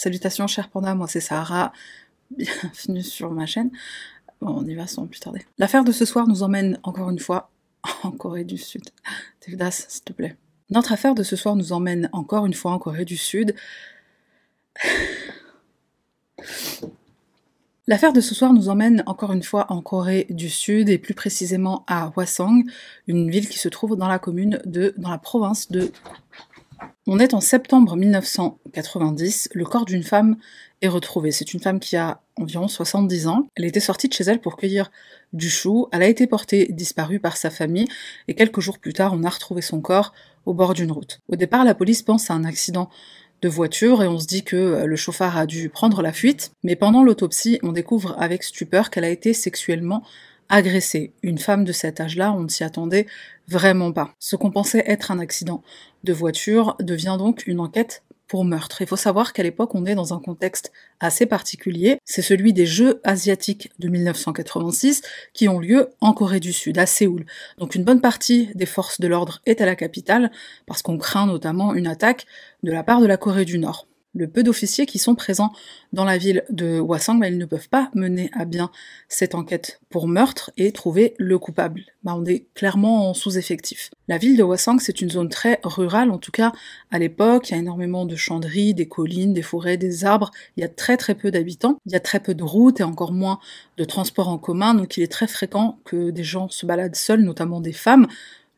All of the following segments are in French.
Salutations cher panda, moi c'est Sarah, bienvenue sur ma chaîne. Bon, on y va sans plus tarder. L'affaire de ce soir nous emmène encore une fois en Corée du Sud. Tevdas, s'il te plaît. Notre affaire de ce soir nous emmène encore une fois en Corée du Sud. L'affaire de ce soir nous emmène encore une fois en Corée du Sud et plus précisément à Hwasong, une ville qui se trouve dans la commune de, dans la province de. On est en septembre 1990, le corps d'une femme est retrouvé. C'est une femme qui a environ 70 ans. Elle était sortie de chez elle pour cueillir du chou. Elle a été portée disparue par sa famille et quelques jours plus tard, on a retrouvé son corps au bord d'une route. Au départ, la police pense à un accident de voiture et on se dit que euh, le chauffard a dû prendre la fuite, mais pendant l'autopsie, on découvre avec stupeur qu'elle a été sexuellement agressée. Une femme de cet âge-là, on ne s'y attendait vraiment pas. Ce qu'on pensait être un accident de voiture devient donc une enquête pour meurtre. Il faut savoir qu'à l'époque, on est dans un contexte assez particulier. C'est celui des Jeux asiatiques de 1986 qui ont lieu en Corée du Sud, à Séoul. Donc une bonne partie des forces de l'ordre est à la capitale parce qu'on craint notamment une attaque de la part de la Corée du Nord le peu d'officiers qui sont présents dans la ville de Hwasong, bah, ils ne peuvent pas mener à bien cette enquête pour meurtre et trouver le coupable. Bah, on est clairement en sous-effectif. La ville de Hwasong, c'est une zone très rurale, en tout cas à l'époque, il y a énormément de chanderies, des collines, des forêts, des arbres, il y a très très peu d'habitants, il y a très peu de routes et encore moins de transports en commun, donc il est très fréquent que des gens se baladent seuls, notamment des femmes,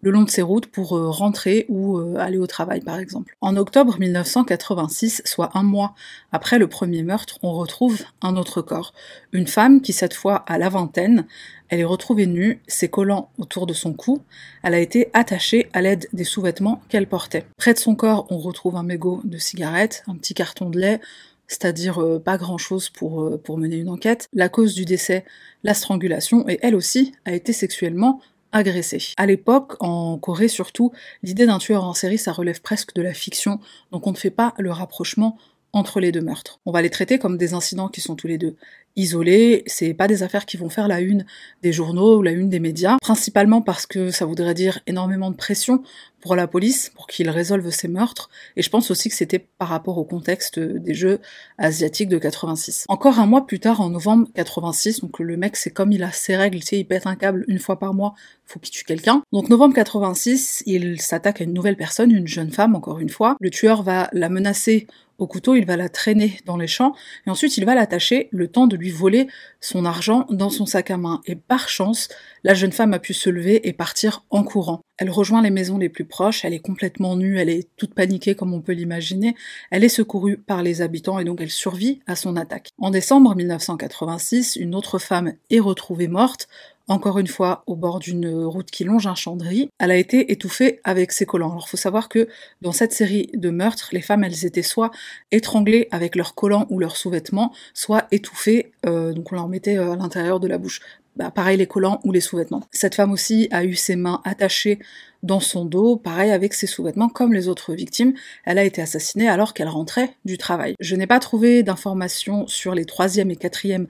le long de ces routes pour euh, rentrer ou euh, aller au travail par exemple. En octobre 1986, soit un mois après le premier meurtre, on retrouve un autre corps. Une femme qui cette fois a la vingtaine, elle est retrouvée nue, ses collants autour de son cou, elle a été attachée à l'aide des sous-vêtements qu'elle portait. Près de son corps, on retrouve un mégot de cigarette, un petit carton de lait, c'est-à-dire euh, pas grand-chose pour, pour mener une enquête. La cause du décès, la strangulation, et elle aussi a été sexuellement agressé. À l'époque, en Corée surtout, l'idée d'un tueur en série, ça relève presque de la fiction, donc on ne fait pas le rapprochement entre les deux meurtres. On va les traiter comme des incidents qui sont tous les deux isolés, c'est pas des affaires qui vont faire la une des journaux ou la une des médias, principalement parce que ça voudrait dire énormément de pression pour la police, pour qu'ils résolvent ces meurtres, et je pense aussi que c'était par rapport au contexte des Jeux asiatiques de 86. Encore un mois plus tard, en novembre 86, donc le mec c'est comme il a ses règles, tu sais, il pète un câble une fois par mois, faut qu'il tue quelqu'un. Donc novembre 86, il s'attaque à une nouvelle personne, une jeune femme encore une fois. Le tueur va la menacer au couteau, il va la traîner dans les champs, et ensuite il va l'attacher le temps de lui voler son argent dans son sac à main. Et par chance, la jeune femme a pu se lever et partir en courant. Elle rejoint les maisons les plus proches, elle est complètement nue, elle est toute paniquée comme on peut l'imaginer, elle est secourue par les habitants et donc elle survit à son attaque. En décembre 1986, une autre femme est retrouvée morte, encore une fois au bord d'une route qui longe un champ Elle a été étouffée avec ses collants. Alors faut savoir que dans cette série de meurtres, les femmes elles étaient soit étranglées avec leurs collants ou leurs sous-vêtements, soit étouffées, euh, donc on leur mettait euh, à l'intérieur de la bouche. Bah, pareil les collants ou les sous-vêtements. Cette femme aussi a eu ses mains attachées dans son dos, pareil avec ses sous-vêtements, comme les autres victimes. Elle a été assassinée alors qu'elle rentrait du travail. Je n'ai pas trouvé d'informations sur les troisième et quatrième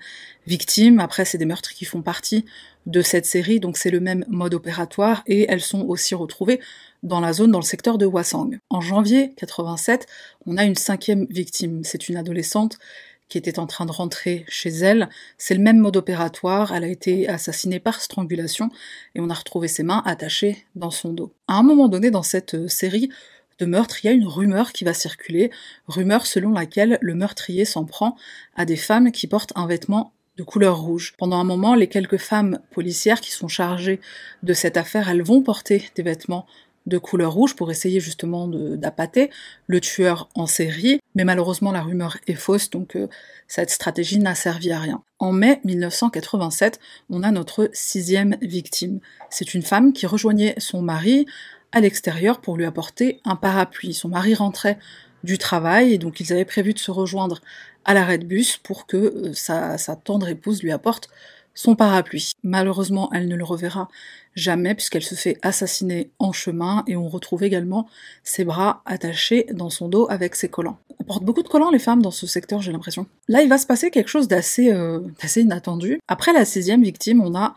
victimes. Après, c'est des meurtres qui font partie de cette série, donc c'est le même mode opératoire, et elles sont aussi retrouvées dans la zone, dans le secteur de Hwasong. En janvier 87, on a une cinquième victime. C'est une adolescente qui était en train de rentrer chez elle. C'est le même mode opératoire, elle a été assassinée par strangulation et on a retrouvé ses mains attachées dans son dos. À un moment donné dans cette euh, série de meurtres, il y a une rumeur qui va circuler, rumeur selon laquelle le meurtrier s'en prend à des femmes qui portent un vêtement de couleur rouge. Pendant un moment, les quelques femmes policières qui sont chargées de cette affaire, elles vont porter des vêtements de couleur rouge pour essayer justement d'appâter le tueur en série, mais malheureusement la rumeur est fausse, donc euh, cette stratégie n'a servi à rien. En mai 1987, on a notre sixième victime. C'est une femme qui rejoignait son mari à l'extérieur pour lui apporter un parapluie. Son mari rentrait du travail et donc ils avaient prévu de se rejoindre à l'arrêt de bus pour que euh, sa, sa tendre épouse lui apporte son parapluie. Malheureusement, elle ne le reverra jamais puisqu'elle se fait assassiner en chemin et on retrouve également ses bras attachés dans son dos avec ses collants. On porte beaucoup de collants les femmes dans ce secteur, j'ai l'impression. Là, il va se passer quelque chose d'assez euh, inattendu. Après la sixième victime, on a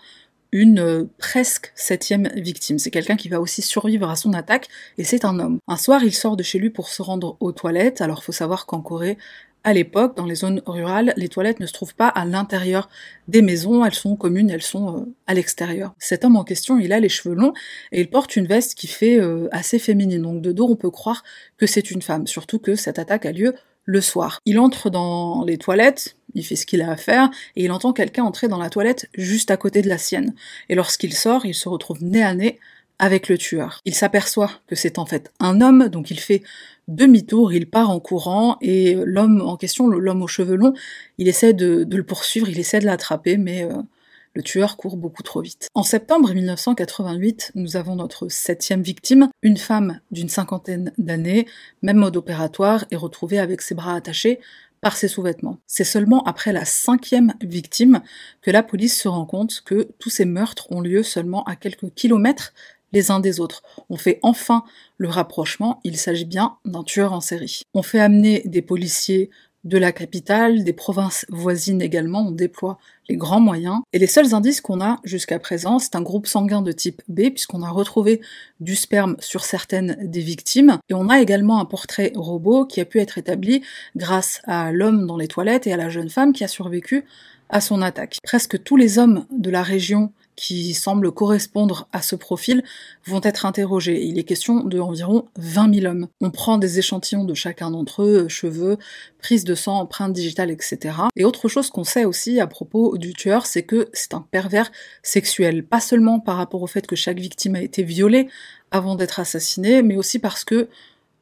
une euh, presque septième victime. C'est quelqu'un qui va aussi survivre à son attaque, et c'est un homme. Un soir, il sort de chez lui pour se rendre aux toilettes, alors faut savoir qu'en Corée, À l'époque, dans les zones rurales, les toilettes ne se trouvent pas à l'intérieur des maisons, elles sont communes, elles sont euh, à l'extérieur. Cet homme en question, il a les cheveux longs et il porte une veste qui fait euh, assez féminine. Donc de dos, on peut croire que c'est une femme, surtout que cette attaque a lieu le soir. Il entre dans les toilettes, il fait ce qu'il a à faire, et il entend quelqu'un entrer dans la toilette juste à côté de la sienne. Et lorsqu'il sort, il se retrouve nez à nez avec le tueur. Il s'aperçoit que c'est en fait un homme, donc il fait demi-tour, il part en courant, et l'homme en question, l'homme aux cheveux longs, il essaie de, le poursuivre, il essaie de l'attraper, mais euh, le tueur court beaucoup trop vite. En septembre 1988, nous avons notre septième victime, une femme d'une cinquantaine d'années, même mode opératoire, est retrouvée avec ses bras attachés par ses sous-vêtements. C'est seulement après la cinquième victime que la police se rend compte que tous ces meurtres ont lieu seulement à quelques kilomètres les uns des autres. On fait enfin le rapprochement, il s'agit bien d'un tueur en série. On fait amener des policiers de la capitale, des provinces voisines également, on déploie les grands moyens. Et les seuls indices qu'on a jusqu'à présent, c'est un groupe sanguin de type B, puisqu'on a retrouvé du sperme sur certaines des victimes. Et on a également un portrait robot qui a pu être établi grâce à l'homme dans les toilettes et à la jeune femme qui a survécu à son attaque. Presque tous les hommes de la région qui semblent correspondre à ce profil vont être interrogés. Il est question de environ 20 000 hommes. On prend des échantillons de chacun d'entre eux, cheveux, prise de sang, empreintes digitales, etc. Et autre chose qu'on sait aussi à propos du tueur, c'est que c'est un pervers sexuel. Pas seulement par rapport au fait que chaque victime a été violée avant d'être assassinée, mais aussi parce que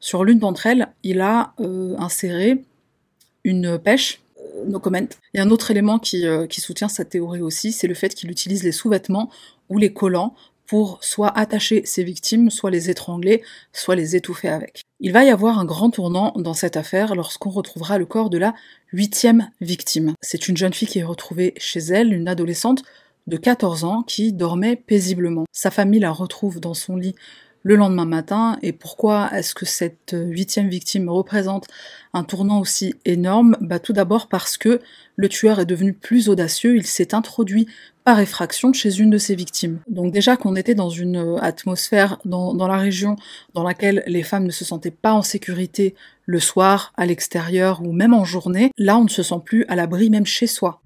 sur l'une d'entre elles, il a euh, inséré une pêche no comment. Et un autre élément euh, qui, soutient cette théorie aussi, c'est le fait qu'il utilise les sous-vêtements ou les collants pour soit attacher ses victimes, soit les étrangler, soit les étouffer avec. Il va y avoir un grand tournant dans cette affaire lorsqu'on retrouvera le corps de la huitième victime. C'est une jeune fille qui est retrouvée chez elle, une adolescente de 14 ans qui dormait paisiblement. Sa famille la retrouve dans son lit le lendemain matin. Et pourquoi est-ce que cette huitième victime représente un tournant aussi énorme? Bah, Tout d'abord parce que le tueur est devenu plus audacieux, il s'est introduit par effraction chez une de ses victimes. Donc déjà qu'on était dans une atmosphère dans, dans, la région dans laquelle les femmes ne se sentaient pas en sécurité le soir, à l'extérieur ou même en journée, là on ne se sent plus à l'abri même chez soi.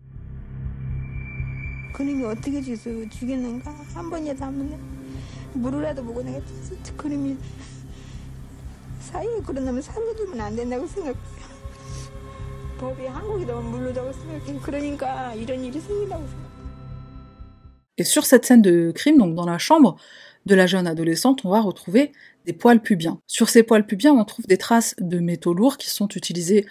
Et sur cette scène de crime, donc dans la chambre de la jeune adolescente, on va retrouver des poils pubiens. Sur ces poils pubiens, on trouve des traces de métaux lourds qui sont utilisés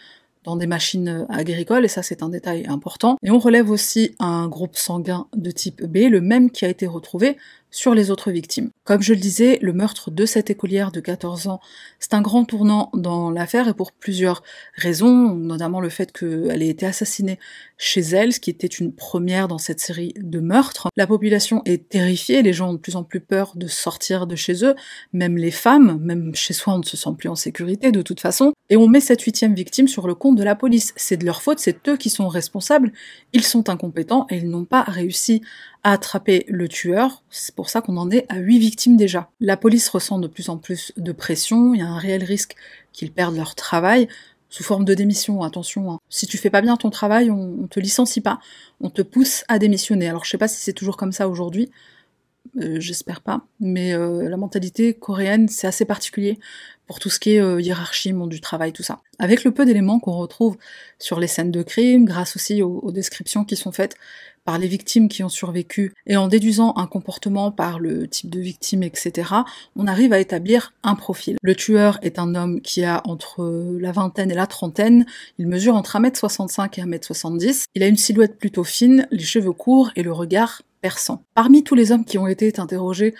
dans des machines agricoles, et ça c'est un détail important. Et on relève aussi un groupe sanguin de type B, le même qui a été retrouvé sur les autres victimes. Comme je le disais, le meurtre de cette écolière de 14 ans, c'est un grand tournant dans l'affaire et pour plusieurs raisons, notamment le fait qu'elle ait été assassinée chez elle, ce qui était une première dans cette série de meurtres. La population est terrifiée, les gens ont de plus en plus peur de sortir de chez eux, même les femmes, même chez soi on ne se sent plus en sécurité de toute façon, et on met cette huitième victime sur le compte de la police. C'est de leur faute, c'est eux qui sont responsables, ils sont incompétents et ils n'ont pas réussi à attraper le tueur. C'est pour ça qu'on en est à 8 victimes déjà. La police ressent de plus en plus de pression, il y a un réel risque qu'ils perdent leur travail sous forme de démission, attention. Hein. Si tu fais pas bien ton travail, on, te licencie pas, on te pousse à démissionner. Alors je sais pas si c'est toujours comme ça aujourd'hui, euh, j'espère pas, mais euh, la mentalité coréenne c'est assez particulier pour tout ce qui est euh, hiérarchie, monde du travail, tout ça. Avec le peu d'éléments qu'on retrouve sur les scènes de crime, grâce aussi aux descriptions qui sont faites par les victimes qui ont survécu, et en déduisant un comportement par le type de victime, etc., on arrive à établir un profil. Le tueur est un homme qui a entre la vingtaine et la trentaine, il mesure entre 1m65 et 1m70, il a une silhouette plutôt fine, les cheveux courts et le regard perçant. Parmi tous les hommes qui ont été interrogés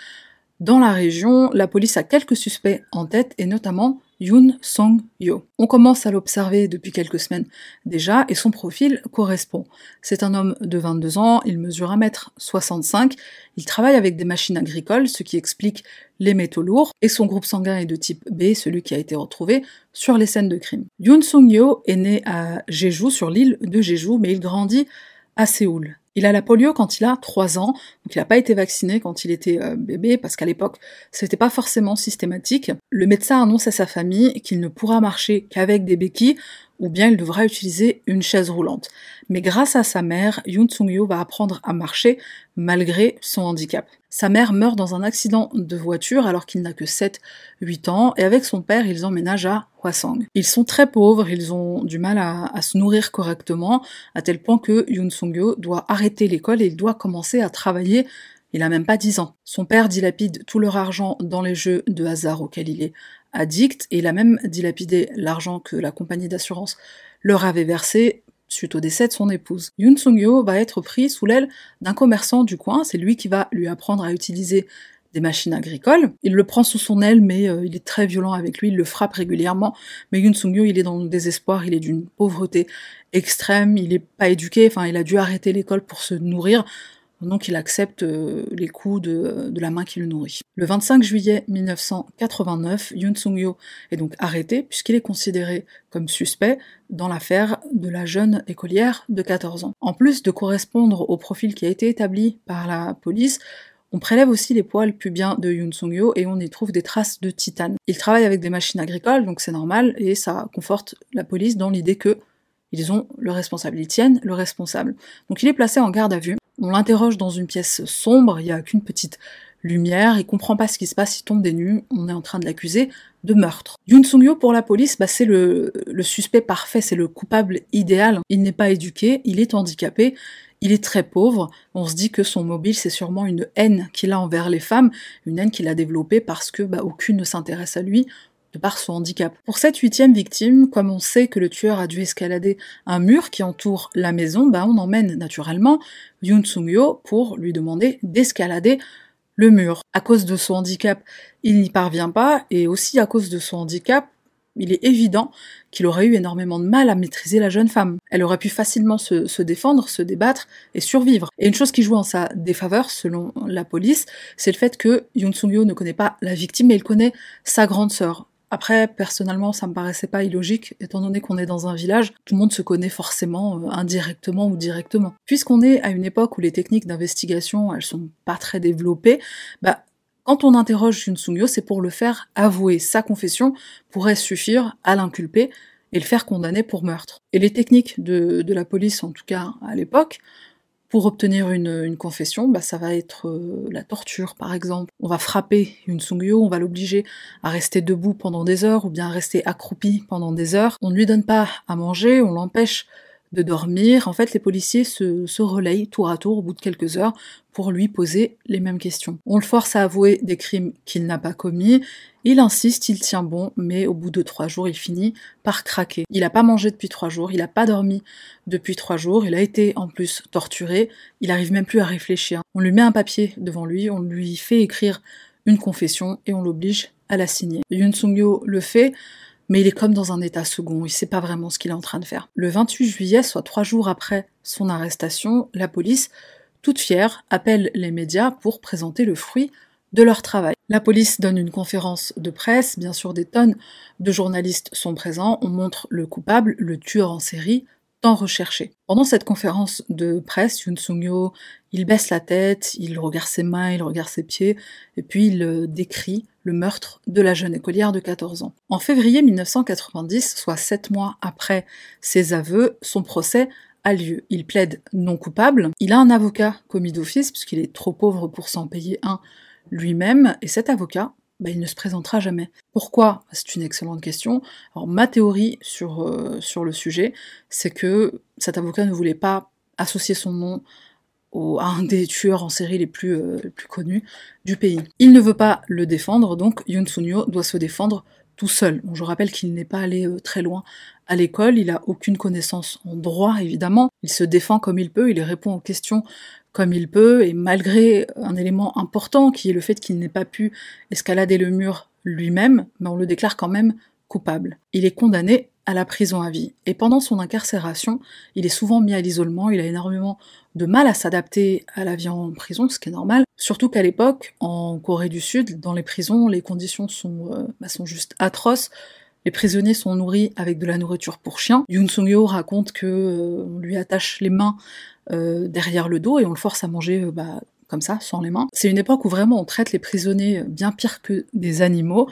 dans la région, la police a quelques suspects en tête, et notamment Yoon Song-yo. On commence à l'observer depuis quelques semaines déjà et son profil correspond. C'est un homme de 22 ans, il mesure 1m65, il travaille avec des machines agricoles, ce qui explique les métaux lourds, et son groupe sanguin est de type B, celui qui a été retrouvé sur les scènes de crime. Yoon Song-yo est né à Jeju, sur l'île de Jeju, mais il grandit à Séoul. Il a la polio quand il a 3 ans, donc il n'a pas été vacciné quand il était euh, bébé, parce qu'à l'époque, c'était pas forcément systématique. Le médecin annonce à sa famille qu'il ne pourra marcher qu'avec des béquilles, ou bien il devra utiliser une chaise roulante. Mais grâce à sa mère, Yoon Sung-yo va apprendre à marcher malgré son handicap. Sa mère meurt dans un accident de voiture alors qu'il n'a que 7-8 ans, et avec son père, ils emménagent à Hwasong. Ils sont très pauvres, ils ont du mal à, se nourrir correctement, à tel point que Yoon Sung-yo doit arrêter l'école et il doit commencer à travailler il a même pas 10 ans. Son père dilapide tout leur argent dans les jeux de hasard auxquels il est addict, et il a même dilapidé l'argent que la compagnie d'assurance leur avait versé suite au décès de son épouse. Yoon Sung-yo va être pris sous l'aile d'un commerçant du coin, c'est lui qui va lui apprendre à utiliser des machines agricoles. Il le prend sous son aile, mais euh, il est très violent avec lui, il le frappe régulièrement. Mais Yoon Sung-yo, il est dans le désespoir, il est d'une pauvreté extrême, il est pas éduqué, enfin, il a dû arrêter l'école pour se nourrir. Donc il accepte euh, les coups de, la main qui le nourrit. Le 25 juillet 1989, Yoon Sung-yo est donc arrêté puisqu'il est considéré comme suspect dans l'affaire de la jeune écolière de 14 ans. En plus de correspondre au profil qui a été établi par la police, on prélève aussi les poils pubiens de Yoon Sung-yo et on y trouve des traces de titane. Il travaille avec des machines agricoles, donc c'est normal, et ça conforte la police dans l'idée que ils ont le responsable, ils tiennent le responsable. Donc il est placé en garde à vue. On l'interroge dans une pièce sombre, il n'y a qu'une petite lumière, il comprend pas ce qui se passe, il tombe des nues, on est en train de l'accuser de meurtre. Yoon Sung-yo pour la police, bah, c'est le, le suspect parfait, c'est le coupable idéal. Il n'est pas éduqué, il est handicapé, il est très pauvre. On se dit que son mobile, c'est sûrement une haine qu'il a envers les femmes, une haine qu'il a développée parce que bah, aucune ne s'intéresse à lui, de par son handicap. Pour cette huitième victime, comme on sait que le tueur a dû escalader un mur qui entoure la maison, bah on emmène naturellement Yoon Sung-yo pour lui demander d'escalader le mur. À cause de son handicap, il n'y parvient pas, et aussi à cause de son handicap, il est évident qu'il aurait eu énormément de mal à maîtriser la jeune femme. Elle aurait pu facilement se, se, défendre, se débattre et survivre. Et une chose qui joue en sa défaveur, selon la police, c'est le fait que Yoon Sung-yo ne connaît pas la victime, mais il connaît sa grande sœur. Après, personnellement, ça me paraissait pas illogique, étant donné qu'on est dans un village, tout le monde se connaît forcément euh, indirectement ou directement. Puisqu'on est à une époque où les techniques d'investigation, elles sont pas très développées, bah, quand on interroge Yun Sung-yo, c'est pour le faire avouer. Sa confession pourrait suffire à l'inculper et le faire condamner pour meurtre. Et les techniques de la police, en tout cas à l'époque, pour obtenir une, confession, bah, ça va être euh, la torture, par exemple. On va frapper une Sungyo, on va l'obliger à rester debout pendant des heures, ou bien à rester accroupi pendant des heures. On ne lui donne pas à manger, on l'empêche de dormir. En fait, les policiers se, relayent tour à tour au bout de quelques heures pour lui poser les mêmes questions. On le force à avouer des crimes qu'il n'a pas commis. Il insiste, il tient bon, mais au bout de trois jours, il finit par craquer. Il n'a pas mangé depuis trois jours, il n'a pas dormi depuis trois jours, il a été en plus torturé, il arrive même plus à réfléchir. On lui met un papier devant lui, on lui fait écrire une confession et on l'oblige à la signer. Yun Sung-yo le fait, mais il est comme dans un état second, il sait pas vraiment ce qu'il est en train de faire. Le 28 juillet, soit trois jours après son arrestation, la police, toute fière, appelle les médias pour présenter le fruit de leur travail. La police donne une conférence de presse, bien sûr des tonnes de journalistes sont présents, on montre le coupable, le tueur en série, tant recherché. Pendant cette conférence de presse, Yoon Sung-yo, il baisse la tête, il regarde ses mains, il regarde ses pieds, et puis il euh, décrit le meurtre de la jeune écolière de 14 ans. En février 1990, soit sept mois après ses aveux, son procès a lieu. Il plaide non coupable, il a un avocat commis d'office, puisqu'il est trop pauvre pour s'en payer un lui-même, et cet avocat, bah, il ne se présentera jamais. Pourquoi? C'est une excellente question. Alors ma théorie sur, euh, sur le sujet, c'est que cet avocat ne voulait pas associer son nom à un des tueurs en série les plus, euh, les plus connus du pays. Il ne veut pas le défendre, donc Yoon Sunyo doit se défendre tout seul. Je rappelle qu'il n'est pas allé euh, très loin à l'école, il a aucune connaissance en droit évidemment, il se défend comme il peut, il répond aux questions comme il peut, et malgré un élément important qui est le fait qu'il n'ait pas pu escalader le mur lui-même, mais on le déclare quand même coupable. Il est condamné à la prison à vie, et pendant son incarcération, il est souvent mis à l'isolement, il a énormément de mal à s'adapter à la vie en prison, ce qui est normal, surtout qu'à l'époque, en Corée du Sud, dans les prisons, les conditions sont, euh, bah, sont juste atroces, les prisonniers sont nourris avec de la nourriture pour chiens. Yoon Sung-yo raconte que euh, on lui attache les mains euh, derrière le dos et on le force à manger euh, bah, comme ça, sans les mains. C'est une époque où vraiment on traite les prisonniers bien pire que des animaux.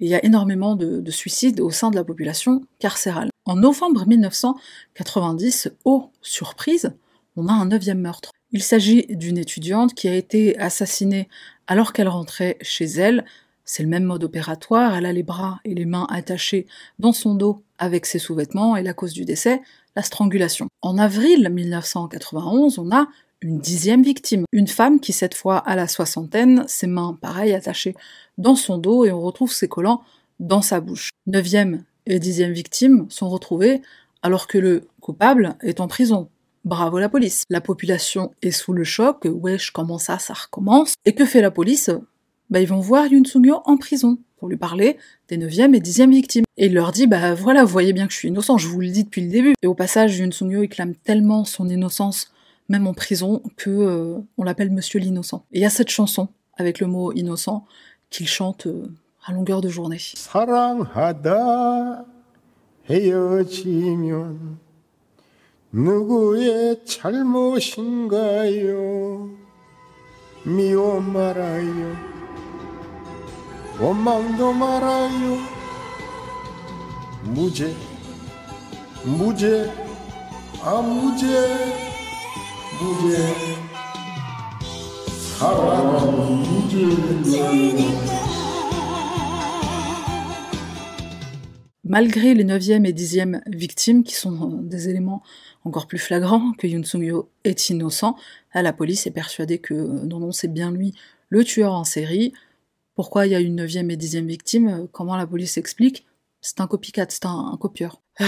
Il y a énormément de, de suicides au sein de la population carcérale. En novembre 1990, oh surprise, on a un neuvième meurtre. Il s'agit d'une étudiante qui a été assassinée alors qu'elle rentrait chez elle. C'est le même mode opératoire, elle a les bras et les mains attachés dans son dos avec ses sous-vêtements et la cause du décès, la strangulation. En avril 1991, on a une dixième victime. Une femme qui, cette fois à la soixantaine, ses mains, pareil, attachées dans son dos et on retrouve ses collants dans sa bouche. Neuvième et dixième victime sont retrouvées alors que le coupable est en prison. Bravo la police. La population est sous le choc, wesh, comment ça, ça recommence? Et que fait la police? Bah ils vont voir Yoon sung en prison pour lui parler des neuvième et dixième victimes. Et il leur dit, bah voilà, vous voyez bien que je suis innocent, je vous le dis depuis le début. Et au passage, Yoon sung il clame tellement son innocence même en prison, que euh, on l'appelle Monsieur l'innocent. Et il y a cette chanson avec le mot innocent qu'il chante euh, à longueur de journée. Malgré les 9e et 10e victimes, qui sont des éléments encore plus flagrants que Yoon Sung-yo est innocent, la police est persuadée que non, non, c'est bien lui le tueur en série. Pourquoi il y a une 9e et 10e victime Comment la police explique C'est un copycat, c'est un, copieur. Ah,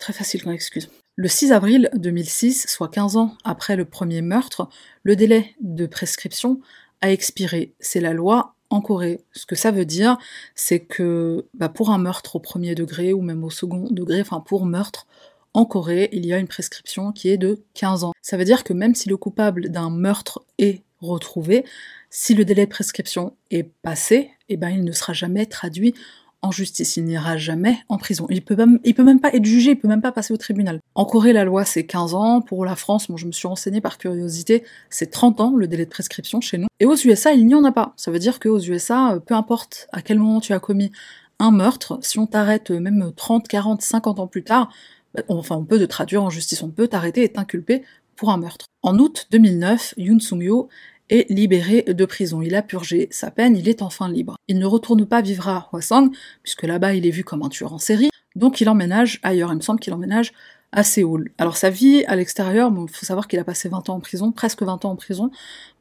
très facile comme excuse. Le 6 avril 2006, soit 15 ans après le premier meurtre, le délai de prescription a expiré. C'est la loi en Corée. Ce que ça veut dire, c'est que bah, pour un meurtre au premier degré ou même au second degré, enfin pour meurtre, en Corée, il y a une prescription qui est de 15 ans. Ça veut dire que même si le coupable d'un meurtre est retrouvé, si le délai de prescription est passé, eh ben, il ne sera jamais traduit en justice, il n'ira jamais en prison. Il peut même, peut même pas être jugé, il peut même pas passer au tribunal. En Corée, la loi c'est 15 ans. Pour la France, je me suis renseignée par curiosité, c'est 30 ans le délai de prescription chez nous. Et aux USA, il n'y en a pas. Ça veut dire qu'aux USA, euh, peu importe à quel moment tu as commis un meurtre, si on t'arrête euh, même 30, 40, 50 ans plus tard, bah, enfin on peut te traduire en justice, on peut t'arrêter et t'inculper pour un meurtre. En août 2009, Yoon Sung-yo est libéré de prison. Il a purgé sa peine, il est enfin libre. Il ne retourne pas vivre à Hwasong, puisque là-bas il est vu comme un tueur en série, donc il emménage ailleurs. Il me semble qu'il emménage à Séoul. Alors sa vie à l'extérieur, il faut savoir qu'il a passé 20 ans en prison, presque 20 ans en prison.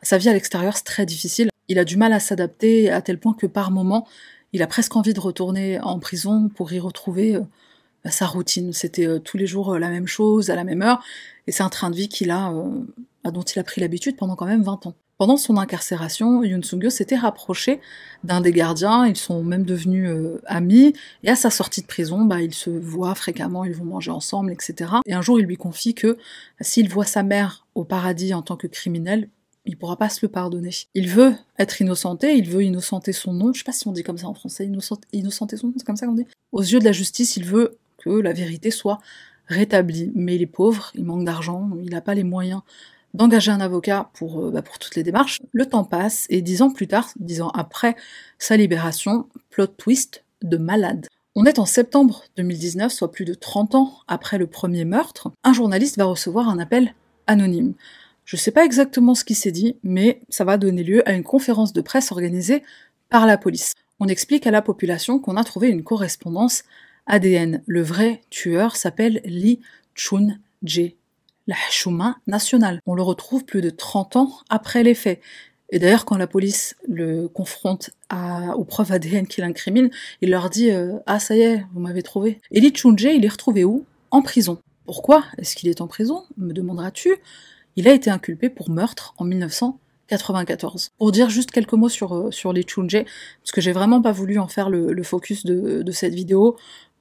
Sa vie à l'extérieur, c'est très difficile. Il a du mal à s'adapter à tel point que par moment, il a presque envie de retourner en prison pour y retrouver euh, sa routine. C'était euh, tous les jours euh, la même chose, à la même heure, et c'est un train de vie qu'il a, dont il a pris l'habitude pendant quand même 20 ans. Pendant son incarcération, Yoon Sung-yo s'était rapproché d'un des gardiens, ils sont même devenus euh, amis, et à sa sortie de prison, bah, ils se voient fréquemment, ils vont manger ensemble, etc. Et un jour, il lui confie que s'il voit sa mère au paradis en tant que criminel, il pourra pas se le pardonner. Il veut être innocenté, il veut innocenter son nom, je sais pas si on dit comme ça en français, innocenter son nom, c'est comme ça qu'on dit. Aux yeux de la justice, il veut que la vérité soit rétablie. Mais il est pauvre, il manque d'argent, il n'a pas les moyens d'engager un avocat pour, euh, bah, pour toutes les démarches. Le temps passe et dix ans plus tard, dix ans après sa libération, plot twist de malade. On est en septembre 2019, soit plus de 30 ans après le premier meurtre. Un journaliste va recevoir un appel anonyme. Je sais pas exactement ce qui s'est dit, mais ça va donner lieu à une conférence de presse organisée par la police. On explique à la population qu'on a trouvé une correspondance ADN. Le vrai tueur s'appelle Lee Chun-jae la Hashuma nationale. On le retrouve plus de 30 ans après les faits. Et d'ailleurs, quand la police le confronte aux preuves ADN qui l'incriminent, il leur dit euh, Ah, ça y est, vous m'avez trouvé. Et Lee Chunje, il est retrouvé où? En prison. Pourquoi est-ce qu'il est en prison? Me demanderas-tu? Il a été inculpé pour meurtre en 1994. Pour dire juste quelques mots sur, euh, sur Lee Chunje, parce que j'ai vraiment pas voulu en faire le, focus de cette vidéo,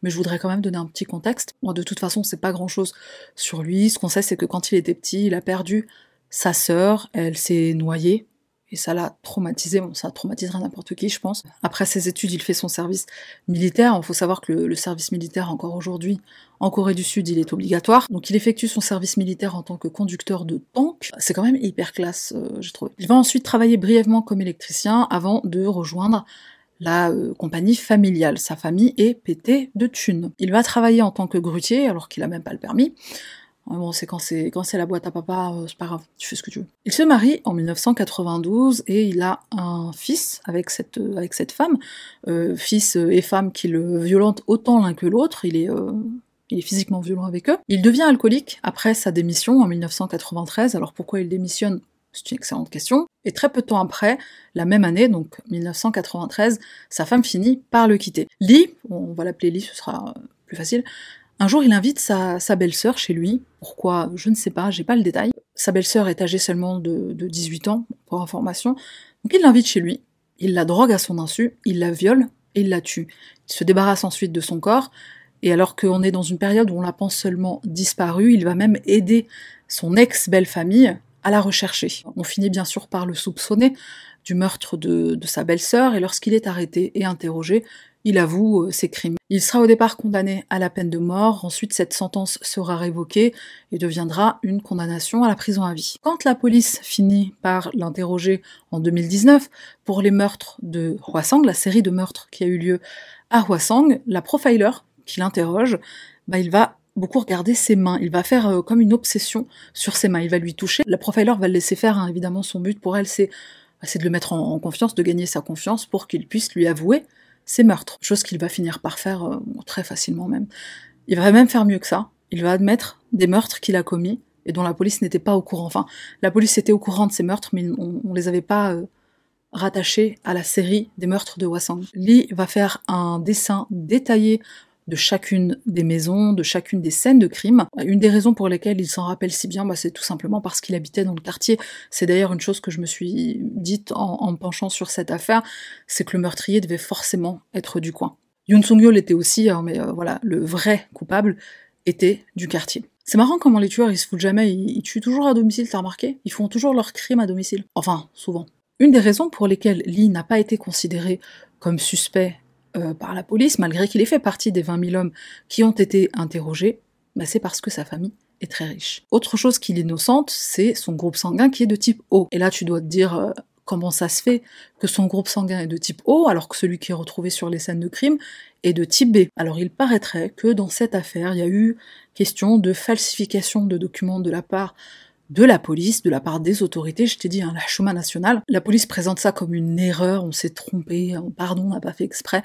mais je voudrais quand même donner un petit contexte. Moi, de toute façon, c'est pas grand chose sur lui. Ce qu'on sait, c'est que quand il était petit, il a perdu sa sœur, elle s'est noyée, et ça l'a traumatisé. Bon, ça traumatisera n'importe qui, je pense. Après ses études, il fait son service militaire. Il faut savoir que le, service militaire, encore aujourd'hui, en Corée du Sud, il est obligatoire. Donc, il effectue son service militaire en tant que conducteur de tank. C'est quand même hyper classe, euh, j'ai. Il va ensuite travailler brièvement comme électricien avant de rejoindre la euh, compagnie familiale. Sa famille est pétée de thunes. Il va travailler en tant que grutier alors qu'il a même pas le permis. Bon, c'est quand c'est quand c'est la boîte à papa, euh, c'est pas grave, tu fais ce que tu veux. Il se marie en 1992 et il a un fils avec cette euh, avec cette femme, fils et femme qui le violentent autant l'un que l'autre. Il est il est physiquement violent avec eux. Il devient alcoolique après sa démission en 1993. Alors pourquoi il démissionne? C'est une excellente question. Et très peu de temps après, la même année, donc 1993, sa femme finit par le quitter. Lee, on va l'appeler Lee, ce sera plus facile, un jour il invite sa, belle-sœur chez lui. Pourquoi? Je ne sais pas, j'ai pas le détail. Sa belle-sœur est âgée seulement de, de 18 ans, pour information. Donc il l'invite chez lui, il la drogue à son insu, il la viole et il la tue. Il se débarrasse ensuite de son corps, et alors qu'on est dans une période où on la pense seulement disparue, il va même aider son ex-belle-famille à la rechercher. On finit bien sûr par le soupçonner du meurtre de, sa belle-sœur, et lorsqu'il est arrêté et interrogé, il avoue euh, ses crimes. Il sera au départ condamné à la peine de mort, ensuite cette sentence sera révoquée et deviendra une condamnation à la prison à vie. Quand la police finit par l'interroger en 2019 pour les meurtres de Hwasang, la série de meurtres qui a eu lieu à Hwasang, la profiler qui l'interroge, bah, il va beaucoup regarder ses mains. Il va faire euh, comme une obsession sur ses mains. Il va lui toucher. La profiler va le laisser faire. Hein. Évidemment, son but pour elle, c'est bah, de le mettre en, confiance, de gagner sa confiance pour qu'il puisse lui avouer ses meurtres. Chose qu'il va finir par faire euh, très facilement même. Il va même faire mieux que ça. Il va admettre des meurtres qu'il a commis et dont la police n'était pas au courant. Enfin, la police était au courant de ces meurtres, mais on, ne les avait pas euh, rattachés à la série des meurtres de Wassang. Lee va faire un dessin détaillé de chacune des maisons, de chacune des scènes de crime. Une des raisons pour lesquelles il s'en rappelle si bien, bah, c'est tout simplement parce qu'il habitait dans le quartier. C'est d'ailleurs une chose que je me suis dite en, me penchant sur cette affaire, c'est que le meurtrier devait forcément être du coin. Yoon Sung-yeol l'était aussi, hein, mais euh, voilà, le vrai coupable était du quartier. C'est marrant comment les tueurs ils se foutent jamais, ils, ils tuent toujours à domicile, t'as remarqué? Ils font toujours leurs crimes à domicile. Enfin, souvent. Une des raisons pour lesquelles Lee n'a pas été considéré comme suspect euh, par la police, malgré qu'il ait fait partie des 20 000 hommes qui ont été interrogés, bah, c'est parce que sa famille est très riche. Autre chose qui l'innocente, c'est son groupe sanguin qui est de type O. Et là, tu dois te dire euh, comment ça se fait que son groupe sanguin est de type O, alors que celui qui est retrouvé sur les scènes de crime est de type B. Alors il paraîtrait que dans cette affaire, il y a eu question de falsification de documents de la part de la police, de la part des autorités. Je t'ai dit, hein, la chemin national. La police présente ça comme une erreur, on s'est trompé, hein, pardon, on n'a pas fait exprès.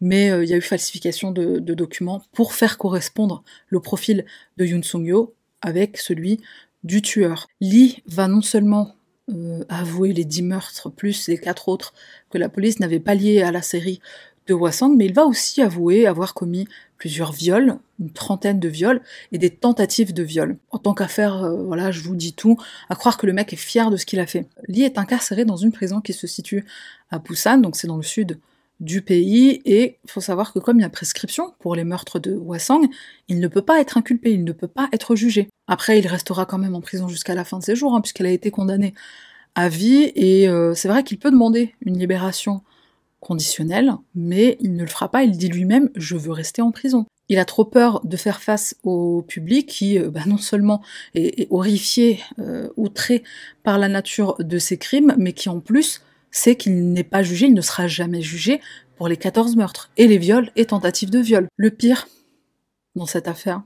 Mais euh, il y a eu falsification de, documents pour faire correspondre le profil de Yoon Sung-yo avec celui du tueur. Lee va non seulement euh, avouer les dix meurtres plus les quatre autres que la police n'avait pas liés à la série de Wassang, mais il va aussi avouer avoir commis plusieurs viols, une trentaine de viols, et des tentatives de viol. En tant qu'affaire, euh, voilà, je vous dis tout, à croire que le mec est fier de ce qu'il a fait. Lee est incarcéré dans une prison qui se situe à Busan, donc c'est dans le sud du pays, et il faut savoir que comme il y a prescription pour les meurtres de Hwasang, il ne peut pas être inculpé, il ne peut pas être jugé. Après, il restera quand même en prison jusqu'à la fin de ses jours, hein, puisqu'elle a été condamnée à vie, et euh, c'est vrai qu'il peut demander une libération conditionnel, mais il ne le fera pas, il dit lui-même je veux rester en prison. Il a trop peur de faire face au public qui, euh, bah, non seulement est, horrifié, euh, outré par la nature de ses crimes, mais qui en plus sait qu'il n'est pas jugé, il ne sera jamais jugé pour les 14 meurtres, et les viols et tentatives de viol. Le pire dans cette affaire,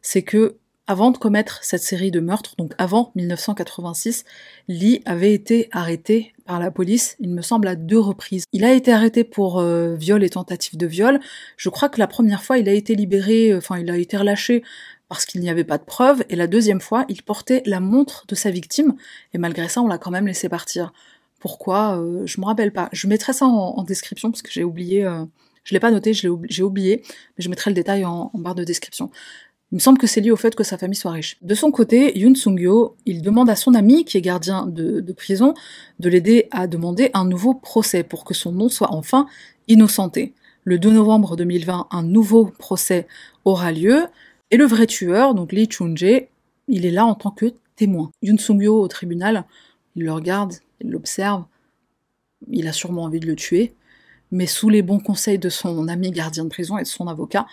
c'est que avant de commettre cette série de meurtres, donc avant 1986, Lee avait été arrêté par la police, il me semble, à deux reprises. Il a été arrêté pour euh, viol et tentative de viol. Je crois que la première fois, il a été libéré, euh, enfin, il a été relâché parce qu'il n'y avait pas de preuves, et la deuxième fois, il portait la montre de sa victime, et malgré ça, on l'a quand même laissé partir. Pourquoi euh, Je me rappelle pas. Je mettrai ça en, description, parce que j'ai oublié... je l'ai pas noté, j'ai oublié, mais je mettrai le détail en barre de description. Il me semble que c'est lié au fait que sa famille soit riche. De son côté, Yoon Sung-yo, il demande à son ami, qui est gardien de, prison, de l'aider à demander un nouveau procès pour que son nom soit enfin innocenté. Le 2 novembre 2020, un nouveau procès aura lieu, et le vrai tueur, donc Lee Chun-jae, il est là en tant que témoin. Yoon Sung-yo au tribunal, il le regarde, il l'observe, il a sûrement envie de le tuer, mais sous les bons conseils de son ami gardien de prison et de son avocat,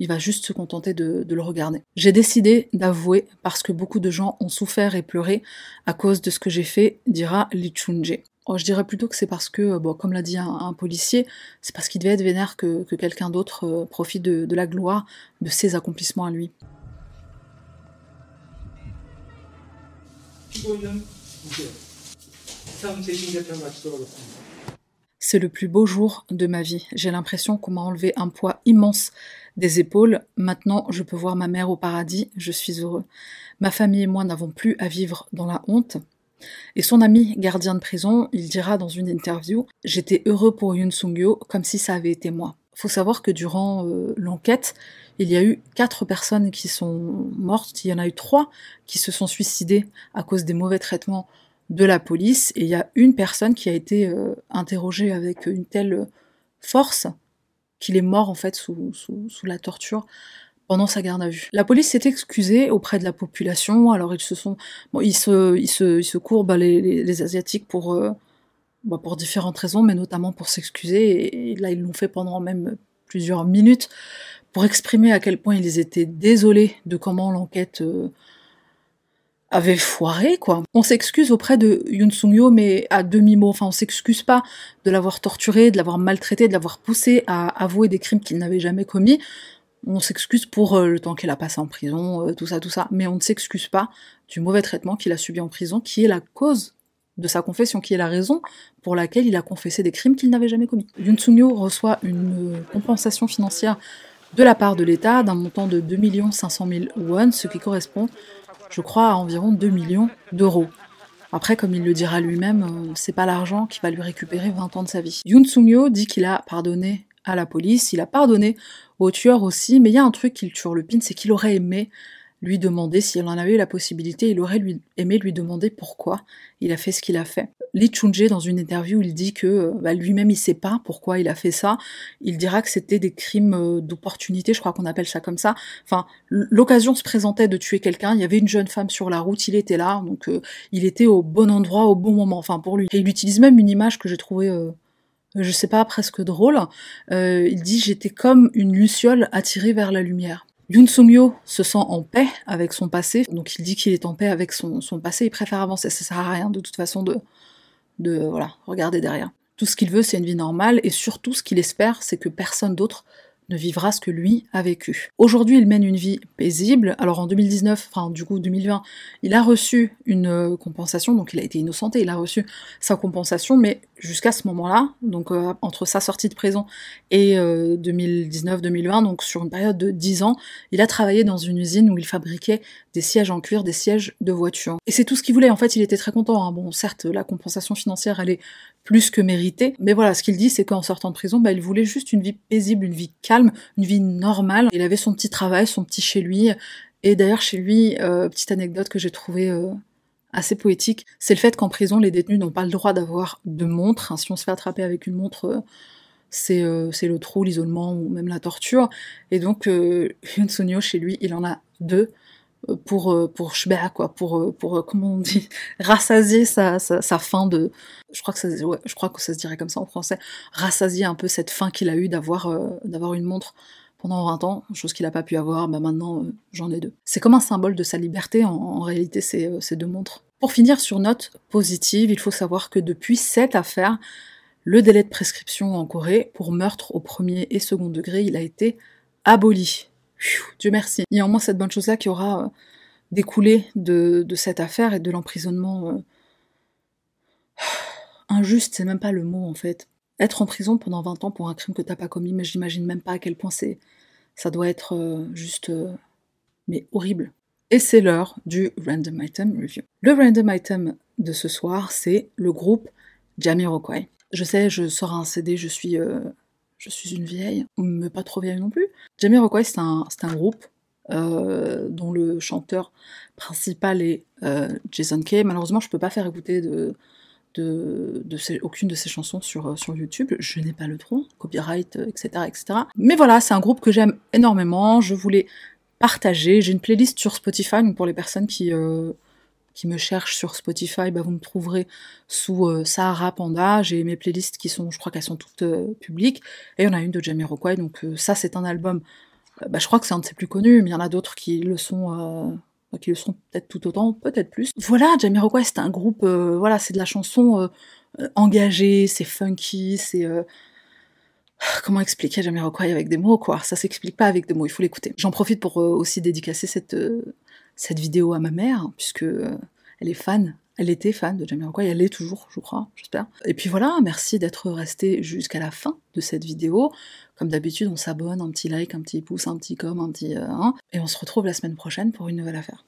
il va juste se contenter de, le regarder. J'ai décidé d'avouer parce que beaucoup de gens ont souffert et pleuré à cause de ce que j'ai fait, dira Li Chunje. Oh, je dirais plutôt que c'est parce que, comme l'a dit un, policier, c'est parce qu'il devait être vénère que, quelqu'un d'autre euh, profite de la gloire de ses accomplissements à lui. C'est le plus beau jour de ma vie. J'ai l'impression qu'on m'a enlevé un poids immense des épaules. Maintenant, je peux voir ma mère au paradis. Je suis heureux. Ma famille et moi n'avons plus à vivre dans la honte. Et son ami gardien de prison, il dira dans une interview J'étais heureux pour Yoon Sung-yo comme si ça avait été moi. Faut savoir que durant euh, l'enquête, il y a eu quatre personnes qui sont mortes, il y en a eu trois qui se sont suicidées à cause des mauvais traitements de la police, et il y a une personne qui a été euh, interrogée avec une telle force qu'il est mort en fait sous, sous, la torture pendant sa garde à vue. La police s'est excusée auprès de la population, alors ils se sont... Bon, ils se, ils se, ils se courbent les, les, Asiatiques pour... Euh, bah, pour différentes raisons, mais notamment pour s'excuser, et là ils l'ont fait pendant même plusieurs minutes pour exprimer à quel point ils étaient désolés de comment l'enquête euh, avait foiré, quoi. On s'excuse auprès de Yoon Sung Yo, mais à demi-mot. Enfin, on s'excuse pas de l'avoir torturé, de l'avoir maltraité, de l'avoir poussé à avouer des crimes qu'il n'avait jamais commis. On s'excuse pour euh, le temps qu'il a passé en prison, euh, tout ça, tout ça. Mais on ne s'excuse pas du mauvais traitement qu'il a subi en prison, qui est la cause de sa confession, qui est la raison pour laquelle il a confessé des crimes qu'il n'avait jamais commis. Yoon Sung Yo reçoit une compensation financière de la part de l'État d'un montant de 2 500 000 won, ce qui correspond, je crois, à environ 2 millions d'euros. Après, comme il le dira lui-même, euh, c'est pas l'argent qui va lui récupérer 20 ans de sa vie. Yoon Sung-yo dit qu'il a pardonné à la police, il a pardonné au tueur aussi, mais il y a un truc qui le pin, c'est qu'il aurait aimé lui demander, s'il en avait eu la possibilité, il aurait aimé lui demander pourquoi il a fait ce qu'il a fait. Lee Chunje, dans une interview, il dit que euh, bah, lui-même, il sait pas pourquoi il a fait ça. Il dira que c'était des crimes euh, d'opportunité, je crois qu'on appelle ça comme ça. Enfin, l'occasion se présentait de tuer quelqu'un, il y avait une jeune femme sur la route, il était là, donc euh, il était au bon endroit, au bon moment, enfin pour lui. Et il utilise même une image que j'ai trouvée... je sais pas, presque drôle. il dit j'étais comme une luciole attirée vers la lumière. Yoon Sung-yo se sent en paix avec son passé, donc il dit qu'il est en paix avec son, son, passé, il préfère avancer, ça sert à rien de toute façon de, de voilà, regarder derrière. Tout ce qu'il veut, c'est une vie normale, et surtout ce qu'il espère, c'est que personne d'autre ne vivra ce que lui a vécu. Aujourd'hui, il mène une vie paisible. Alors en 2019, enfin du coup 2020, il a reçu une euh, compensation, donc il a été innocenté, il a reçu sa compensation, mais jusqu'à ce moment-là, donc euh, entre sa sortie de prison et 2019-2020, euh, donc sur une période de 10 ans, il a travaillé dans une usine où il fabriquait des sièges en cuir, des sièges de voiture. Et c'est tout ce qu'il voulait, en fait, il était très content. Hein. Bon, certes, la compensation financière, elle est plus que méritée, mais voilà, ce qu'il dit, c'est qu'en sortant de prison, bah, il voulait juste une vie paisible, une vie calme, une vie normale. Il avait son petit travail, son petit chez lui, et d'ailleurs, chez lui, euh, petite anecdote que j'ai trouvée euh, assez poétique, c'est le fait qu'en prison, les détenus n'ont pas le droit d'avoir de montre. Hein. Si on se fait attraper avec une montre, euh, c'est le trou, l'isolement ou même la torture. Et donc, Sunyo, chez lui, il en a deux pour pour quoi pour pour comment on dit rassasier sa, sa, faim de je crois que ça je crois que ça se dirait comme ça en français rassasier un peu cette faim qu'il a eu d'avoir d'avoir une montre pendant 20 ans, chose qu'il n'a pas pu avoir, bah maintenant euh, j'en ai deux. C'est comme un symbole de sa liberté en, réalité ces, euh, ces deux montres. Pour finir sur note positive, il faut savoir que depuis cette affaire, le délai de prescription en Corée pour meurtre au premier et second degré, il a été aboli. Dieu merci. Il y a au moins cette bonne chose-là qui aura euh, découlé de, cette affaire et de l'emprisonnement injuste, c'est même pas le mot en fait être en prison pendant 20 ans pour un crime que t'as pas commis, mais j'imagine même pas à quel point c'est, ça doit être euh, juste, euh, mais horrible. Et c'est l'heure du Random Item Review. Le Random Item de ce soir, c'est le groupe Jamiroquai. Je sais, je sors un CD, je suis, euh, je suis une vieille, mais pas trop vieille non plus. Jamiroquai, c'est un, c'est un groupe dont le chanteur principal est Jason Kay. Malheureusement, je peux pas faire écouter de, de, aucune de ces chansons sur, euh, sur YouTube. Je n'ai pas le droit, copyright, etc., euh, etc. Mais voilà, c'est un groupe que j'aime énormément. Je voulais partager. J'ai une playlist sur Spotify, donc pour les personnes qui, euh, qui me cherchent sur Spotify, bah, vous me trouverez sous Sahara Panda. J'ai mes playlists qui sont, je crois qu'elles sont toutes publiques. Et il y en a une de Jamiroquai, donc ça c'est un album bah, je crois que c'est un de ses plus connus, mais il y en a d'autres qui le sont qui le sont peut-être tout autant, peut-être plus. Voilà, Jamiroquai, c'est un groupe, voilà, c'est de la chanson engagée, c'est funky, c'est Comment expliquer Jamiroquai avec des mots, quoi? Ça s'explique pas avec des mots, il faut l'écouter. J'en profite pour aussi dédicacer cette, cette vidéo à ma mère, puisque elle est fan elle était fan de Jamiroquai, elle est toujours, je crois, j'espère. Et puis voilà, merci d'être resté jusqu'à la fin de cette vidéo. Comme d'habitude, on s'abonne, un petit like, un petit pouce, un petit com, un petit... Euh, hein. et on se retrouve la semaine prochaine pour une nouvelle affaire.